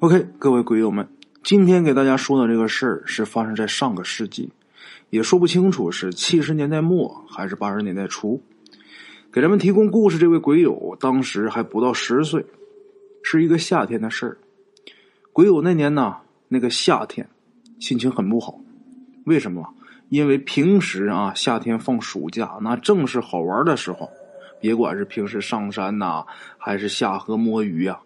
OK，各位鬼友们，今天给大家说的这个事儿是发生在上个世纪，也说不清楚是七十年代末还是八十年代初。给咱们提供故事这位鬼友当时还不到十岁，是一个夏天的事儿。鬼友那年呢，那个夏天心情很不好，为什么？因为平时啊，夏天放暑假那正是好玩的时候，别管是平时上山呐，还是下河摸鱼呀。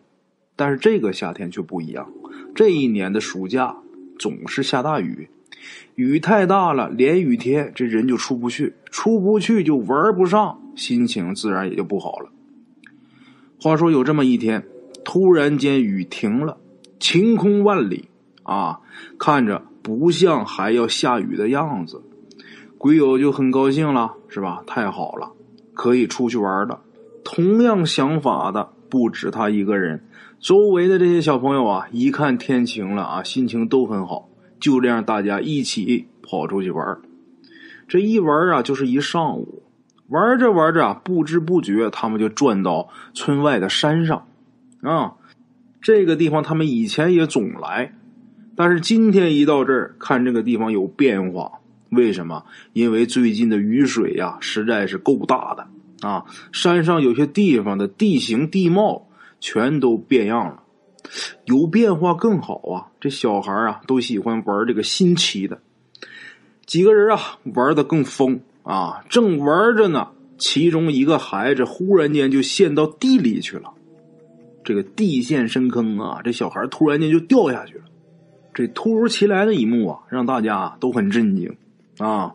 但是这个夏天却不一样，这一年的暑假总是下大雨，雨太大了，连雨天这人就出不去，出不去就玩不上，心情自然也就不好了。话说有这么一天，突然间雨停了，晴空万里啊，看着不像还要下雨的样子，鬼友就很高兴了，是吧？太好了，可以出去玩了。同样想法的不止他一个人。周围的这些小朋友啊，一看天晴了啊，心情都很好，就这样大家一起跑出去玩这一玩啊，就是一上午。玩着玩着啊，不知不觉他们就转到村外的山上啊。这个地方他们以前也总来，但是今天一到这儿，看这个地方有变化。为什么？因为最近的雨水呀，实在是够大的啊。山上有些地方的地形地貌。全都变样了，有变化更好啊！这小孩啊都喜欢玩这个新奇的。几个人啊玩的更疯啊，正玩着呢，其中一个孩子忽然间就陷到地里去了。这个地陷深坑啊，这小孩突然间就掉下去了。这突如其来的一幕啊，让大家都很震惊啊。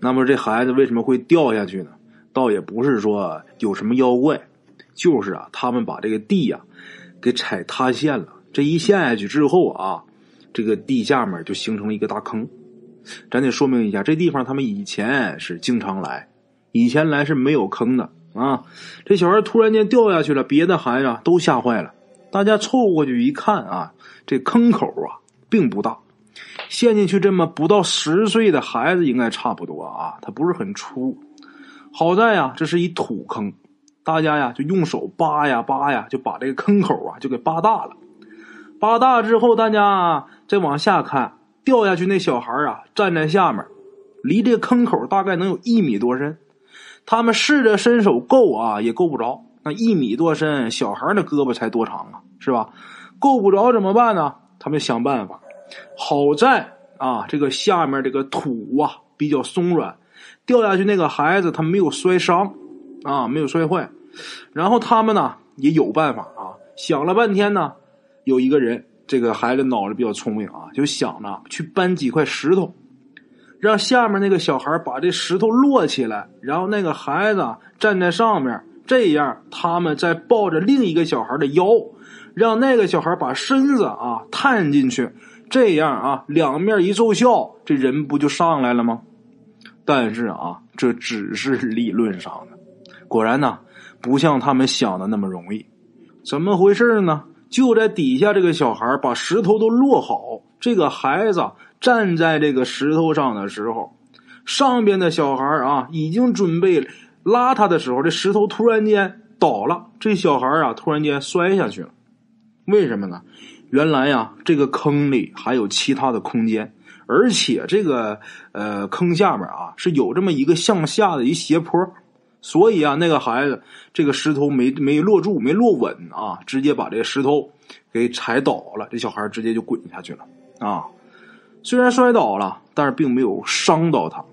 那么这孩子为什么会掉下去呢？倒也不是说有什么妖怪。就是啊，他们把这个地呀给踩塌陷了。这一陷下去之后啊，这个地下面就形成了一个大坑。咱得说明一下，这地方他们以前是经常来，以前来是没有坑的啊。这小孩突然间掉下去了，别的孩子都吓坏了。大家凑过去一看啊，这坑口啊并不大，陷进去这么不到十岁的孩子应该差不多啊，它不是很粗。好在啊，这是一土坑。大家呀，就用手扒呀扒呀，就把这个坑口啊，就给扒大了。扒大之后，大家再往下看，掉下去那小孩啊，站在下面，离这个坑口大概能有一米多深。他们试着伸手够啊，也够不着。那一米多深，小孩的胳膊才多长啊，是吧？够不着怎么办呢？他们想办法。好在啊，这个下面这个土啊比较松软，掉下去那个孩子他没有摔伤啊，没有摔坏。然后他们呢也有办法啊，想了半天呢，有一个人，这个孩子脑子比较聪明啊，就想着去搬几块石头，让下面那个小孩把这石头摞起来，然后那个孩子站在上面，这样他们再抱着另一个小孩的腰，让那个小孩把身子啊探进去，这样啊两面一奏效，这人不就上来了吗？但是啊，这只是理论上的，果然呢。不像他们想的那么容易，怎么回事呢？就在底下这个小孩把石头都摞好，这个孩子站在这个石头上的时候，上边的小孩啊已经准备拉他的时候，这石头突然间倒了，这小孩啊突然间摔下去了。为什么呢？原来呀，这个坑里还有其他的空间，而且这个呃坑下面啊是有这么一个向下的一斜坡。所以啊，那个孩子这个石头没没落住，没落稳啊，直接把这个石头给踩倒了。这小孩直接就滚下去了啊！虽然摔倒了，但是并没有伤到他。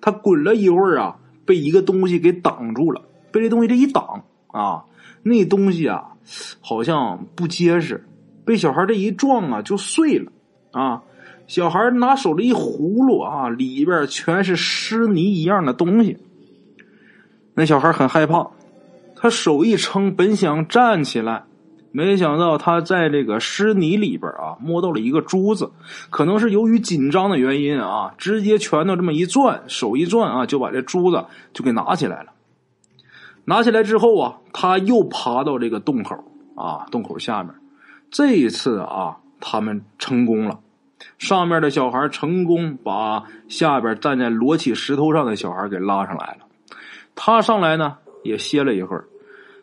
他滚了一会儿啊，被一个东西给挡住了。被这东西这一挡啊，那东西啊好像不结实，被小孩这一撞啊就碎了啊！小孩拿手这一葫芦啊，里边全是湿泥一样的东西。那小孩很害怕，他手一撑，本想站起来，没想到他在这个湿泥里边啊，摸到了一个珠子，可能是由于紧张的原因啊，直接拳头这么一转，手一转啊，就把这珠子就给拿起来了。拿起来之后啊，他又爬到这个洞口啊，洞口下面，这一次啊，他们成功了，上面的小孩成功把下边站在摞起石头上的小孩给拉上来了。他上来呢，也歇了一会儿。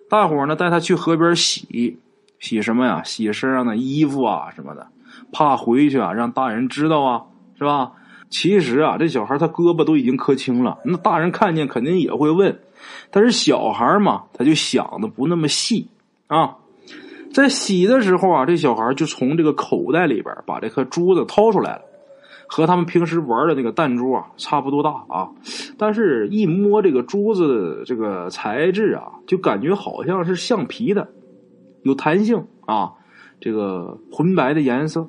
大伙呢带他去河边洗，洗什么呀？洗身上的衣服啊什么的，怕回去啊让大人知道啊，是吧？其实啊，这小孩他胳膊都已经磕青了，那大人看见肯定也会问。但是小孩嘛，他就想的不那么细啊。在洗的时候啊，这小孩就从这个口袋里边把这颗珠子掏出来了，和他们平时玩的那个弹珠啊差不多大啊。但是，一摸这个珠子这个材质啊，就感觉好像是橡皮的，有弹性啊。这个浑白的颜色，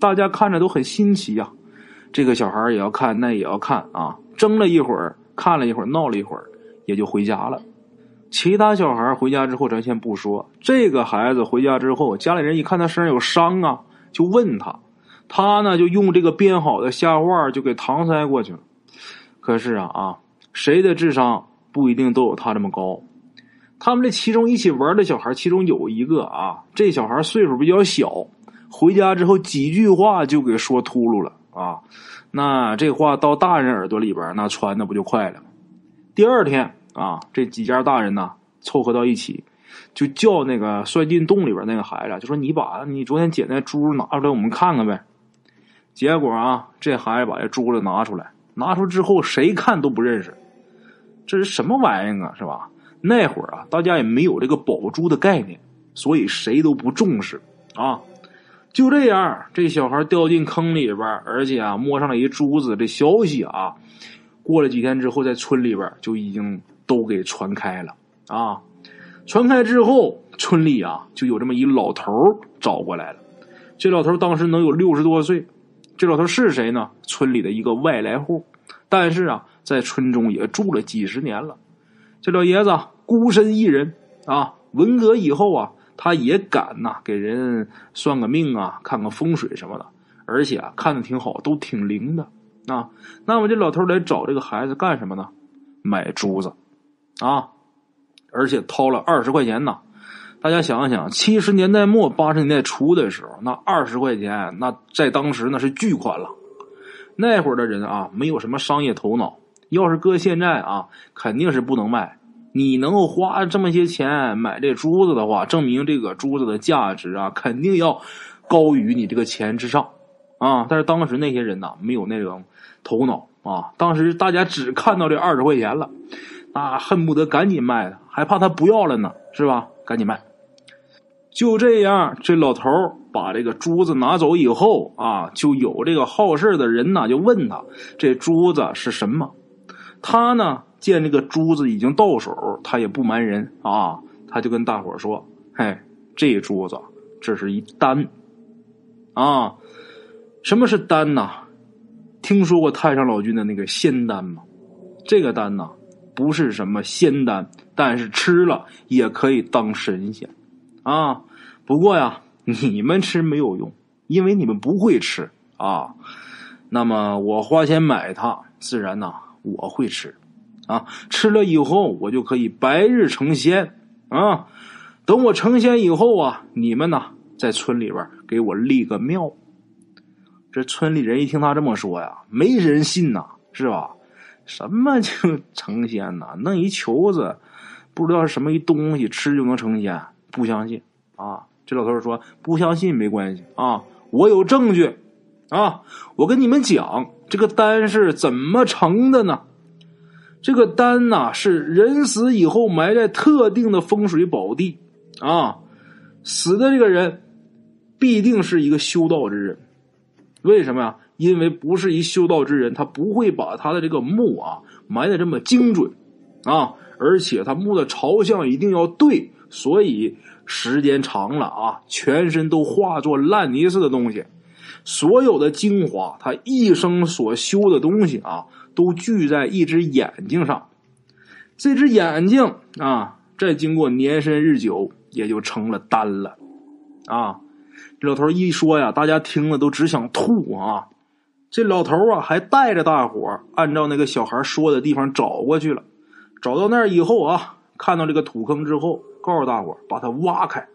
大家看着都很新奇呀。这个小孩也要看，那也要看啊。争了一会儿，看了一会儿，闹了一会儿。也就回家了。其他小孩回家之后，咱先不说。这个孩子回家之后，家里人一看他身上有伤啊，就问他，他呢就用这个编好的瞎话就给搪塞过去了。可是啊啊，谁的智商不一定都有他这么高？他们这其中一起玩的小孩，其中有一个啊，这小孩岁数比较小，回家之后几句话就给说秃噜了啊。那这话到大人耳朵里边，那传的不就快了吗？第二天啊，这几家大人呢凑合到一起，就叫那个摔进洞里边那个孩子，就说：“你把你昨天捡那珠拿出来，我们看看呗。”结果啊，这孩子把这珠子拿出来，拿出之后谁看都不认识，这是什么玩意儿啊？是吧？那会儿啊，大家也没有这个宝珠的概念，所以谁都不重视啊。就这样，这小孩掉进坑里边，而且啊，摸上了一珠子，这消息啊。过了几天之后，在村里边就已经都给传开了啊！传开之后，村里啊就有这么一老头找过来了。这老头当时能有六十多岁。这老头是谁呢？村里的一个外来户，但是啊，在村中也住了几十年了。这老爷子孤身一人啊，文革以后啊，他也敢呐给人算个命啊，看个风水什么的，而且啊看的挺好，都挺灵的。啊，那么这老头来找这个孩子干什么呢？买珠子，啊，而且掏了二十块钱呢。大家想想，七十年代末八十年代初的时候，那二十块钱，那在当时那是巨款了。那会儿的人啊，没有什么商业头脑，要是搁现在啊，肯定是不能卖。你能够花这么些钱买这珠子的话，证明这个珠子的价值啊，肯定要高于你这个钱之上。啊！但是当时那些人呐，没有那种头脑啊。当时大家只看到这二十块钱了，那恨不得赶紧卖的，还怕他不要了呢，是吧？赶紧卖。就这样，这老头把这个珠子拿走以后啊，就有这个好事的人呢，就问他这珠子是什么。他呢，见这个珠子已经到手，他也不瞒人啊，他就跟大伙说：“嘿，这珠子这是一丹啊。”什么是丹呐？听说过太上老君的那个仙丹吗？这个丹呐，不是什么仙丹，但是吃了也可以当神仙啊。不过呀，你们吃没有用，因为你们不会吃啊。那么我花钱买它，自然呐我会吃啊。吃了以后，我就可以白日成仙啊。等我成仙以后啊，你们呢在村里边给我立个庙。这村里人一听他这么说呀，没人信呐，是吧？什么就成仙呐？弄一球子，不知道是什么一东西，吃就能成仙？不相信啊！这老头说：“不相信没关系啊，我有证据啊！我跟你们讲，这个丹是怎么成的呢？这个丹呐，是人死以后埋在特定的风水宝地啊，死的这个人必定是一个修道之人。”为什么呀？因为不是一修道之人，他不会把他的这个墓啊埋的这么精准啊，而且他墓的朝向一定要对，所以时间长了啊，全身都化作烂泥似的东西，所有的精华，他一生所修的东西啊，都聚在一只眼睛上，这只眼睛啊，再经过年深日久，也就成了丹了啊。老头一说呀，大家听了都只想吐啊！这老头啊，还带着大伙按照那个小孩说的地方找过去了。找到那儿以后啊，看到这个土坑之后，告诉大伙把它挖开。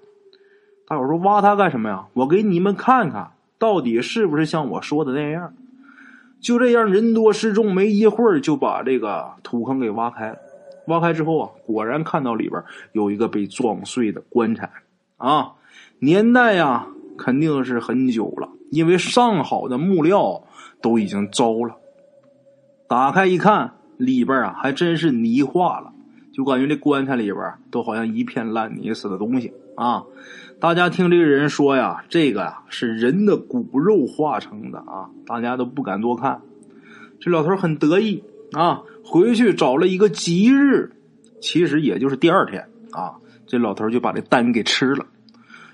大伙说：“挖它干什么呀？我给你们看看到底是不是像我说的那样。”就这样，人多势众，没一会儿就把这个土坑给挖开了。挖开之后啊，果然看到里边有一个被撞碎的棺材啊。年代呀肯定是很久了，因为上好的木料都已经糟了。打开一看，里边啊还真是泥化了，就感觉这棺材里边都好像一片烂泥似的东西啊。大家听这个人说呀，这个呀是人的骨肉化成的啊，大家都不敢多看。这老头很得意啊，回去找了一个吉日，其实也就是第二天啊，这老头就把这丹给吃了。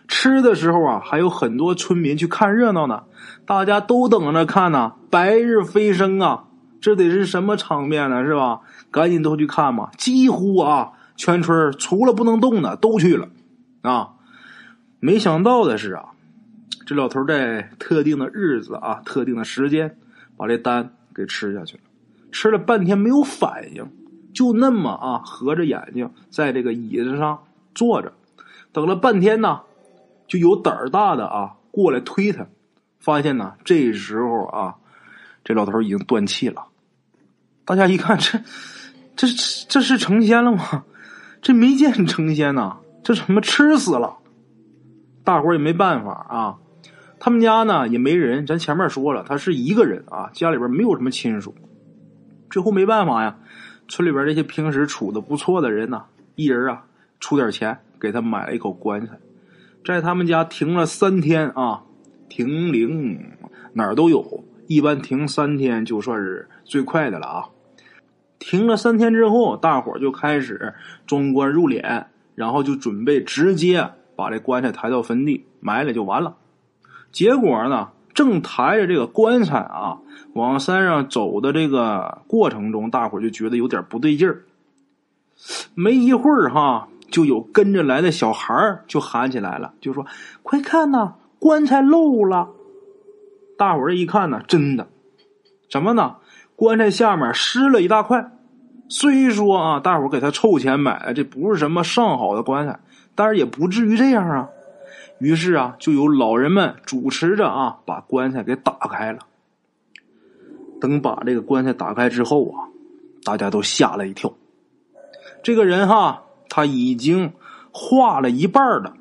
吃的时候啊，还有很多村民去看热闹呢，大家都等着看呢，白日飞升啊，这得是什么场面呢？是吧？赶紧都去看嘛！几乎啊，全村除了不能动的都去了啊。没想到的是啊，这老头在特定的日子啊、特定的时间，把这丹给吃下去了。吃了半天没有反应，就那么啊，合着眼睛在这个椅子上坐着，等了半天呢，就有胆儿大的啊过来推他，发现呢，这时候啊，这老头已经断气了。大家一看，这这这是成仙了吗？这没见成仙呐，这怎么吃死了？大伙儿也没办法啊，他们家呢也没人。咱前面说了，他是一个人啊，家里边没有什么亲属。最后没办法呀，村里边这些平时处的不错的人呐，一人啊出点钱给他买了一口棺材，在他们家停了三天啊，停灵哪儿都有，一般停三天就算是最快的了啊。停了三天之后，大伙就开始装棺入殓，然后就准备直接。把这棺材抬到坟地埋了就完了，结果呢，正抬着这个棺材啊往山上走的这个过程中，大伙就觉得有点不对劲儿。没一会儿哈，就有跟着来的小孩就喊起来了，就说：“快看呐，棺材漏了！”大伙儿一看呢，真的，什么呢？棺材下面湿了一大块。虽说啊，大伙儿给他凑钱买的，这不是什么上好的棺材。但是也不至于这样啊，于是啊，就有老人们主持着啊，把棺材给打开了。等把这个棺材打开之后啊，大家都吓了一跳。这个人哈，他已经化了一半了。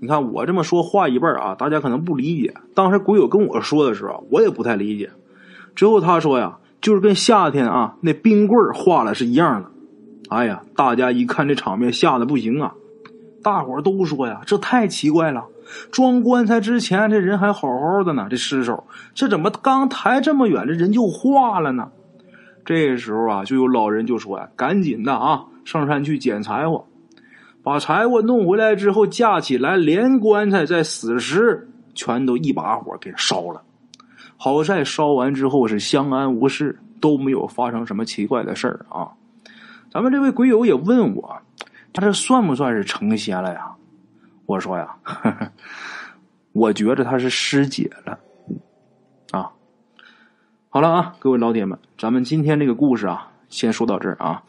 你看我这么说话一半啊，大家可能不理解。当时鬼友跟我说的时候，我也不太理解。之后他说呀，就是跟夏天啊那冰棍化了是一样的。哎呀，大家一看这场面，吓得不行啊。大伙都说呀，这太奇怪了！装棺材之前，这人还好好的呢，这尸首这怎么刚抬这么远，这人就化了呢？这时候啊，就有老人就说呀：“赶紧的啊，上山去捡柴火，把柴火弄回来之后架起来，连棺材在死尸全都一把火给烧了。好在烧完之后是相安无事，都没有发生什么奇怪的事儿啊。”咱们这位鬼友也问我。他这算不算是成仙了呀？我说呀，我觉得他是师姐了啊。好了啊，各位老铁们，咱们今天这个故事啊，先说到这儿啊。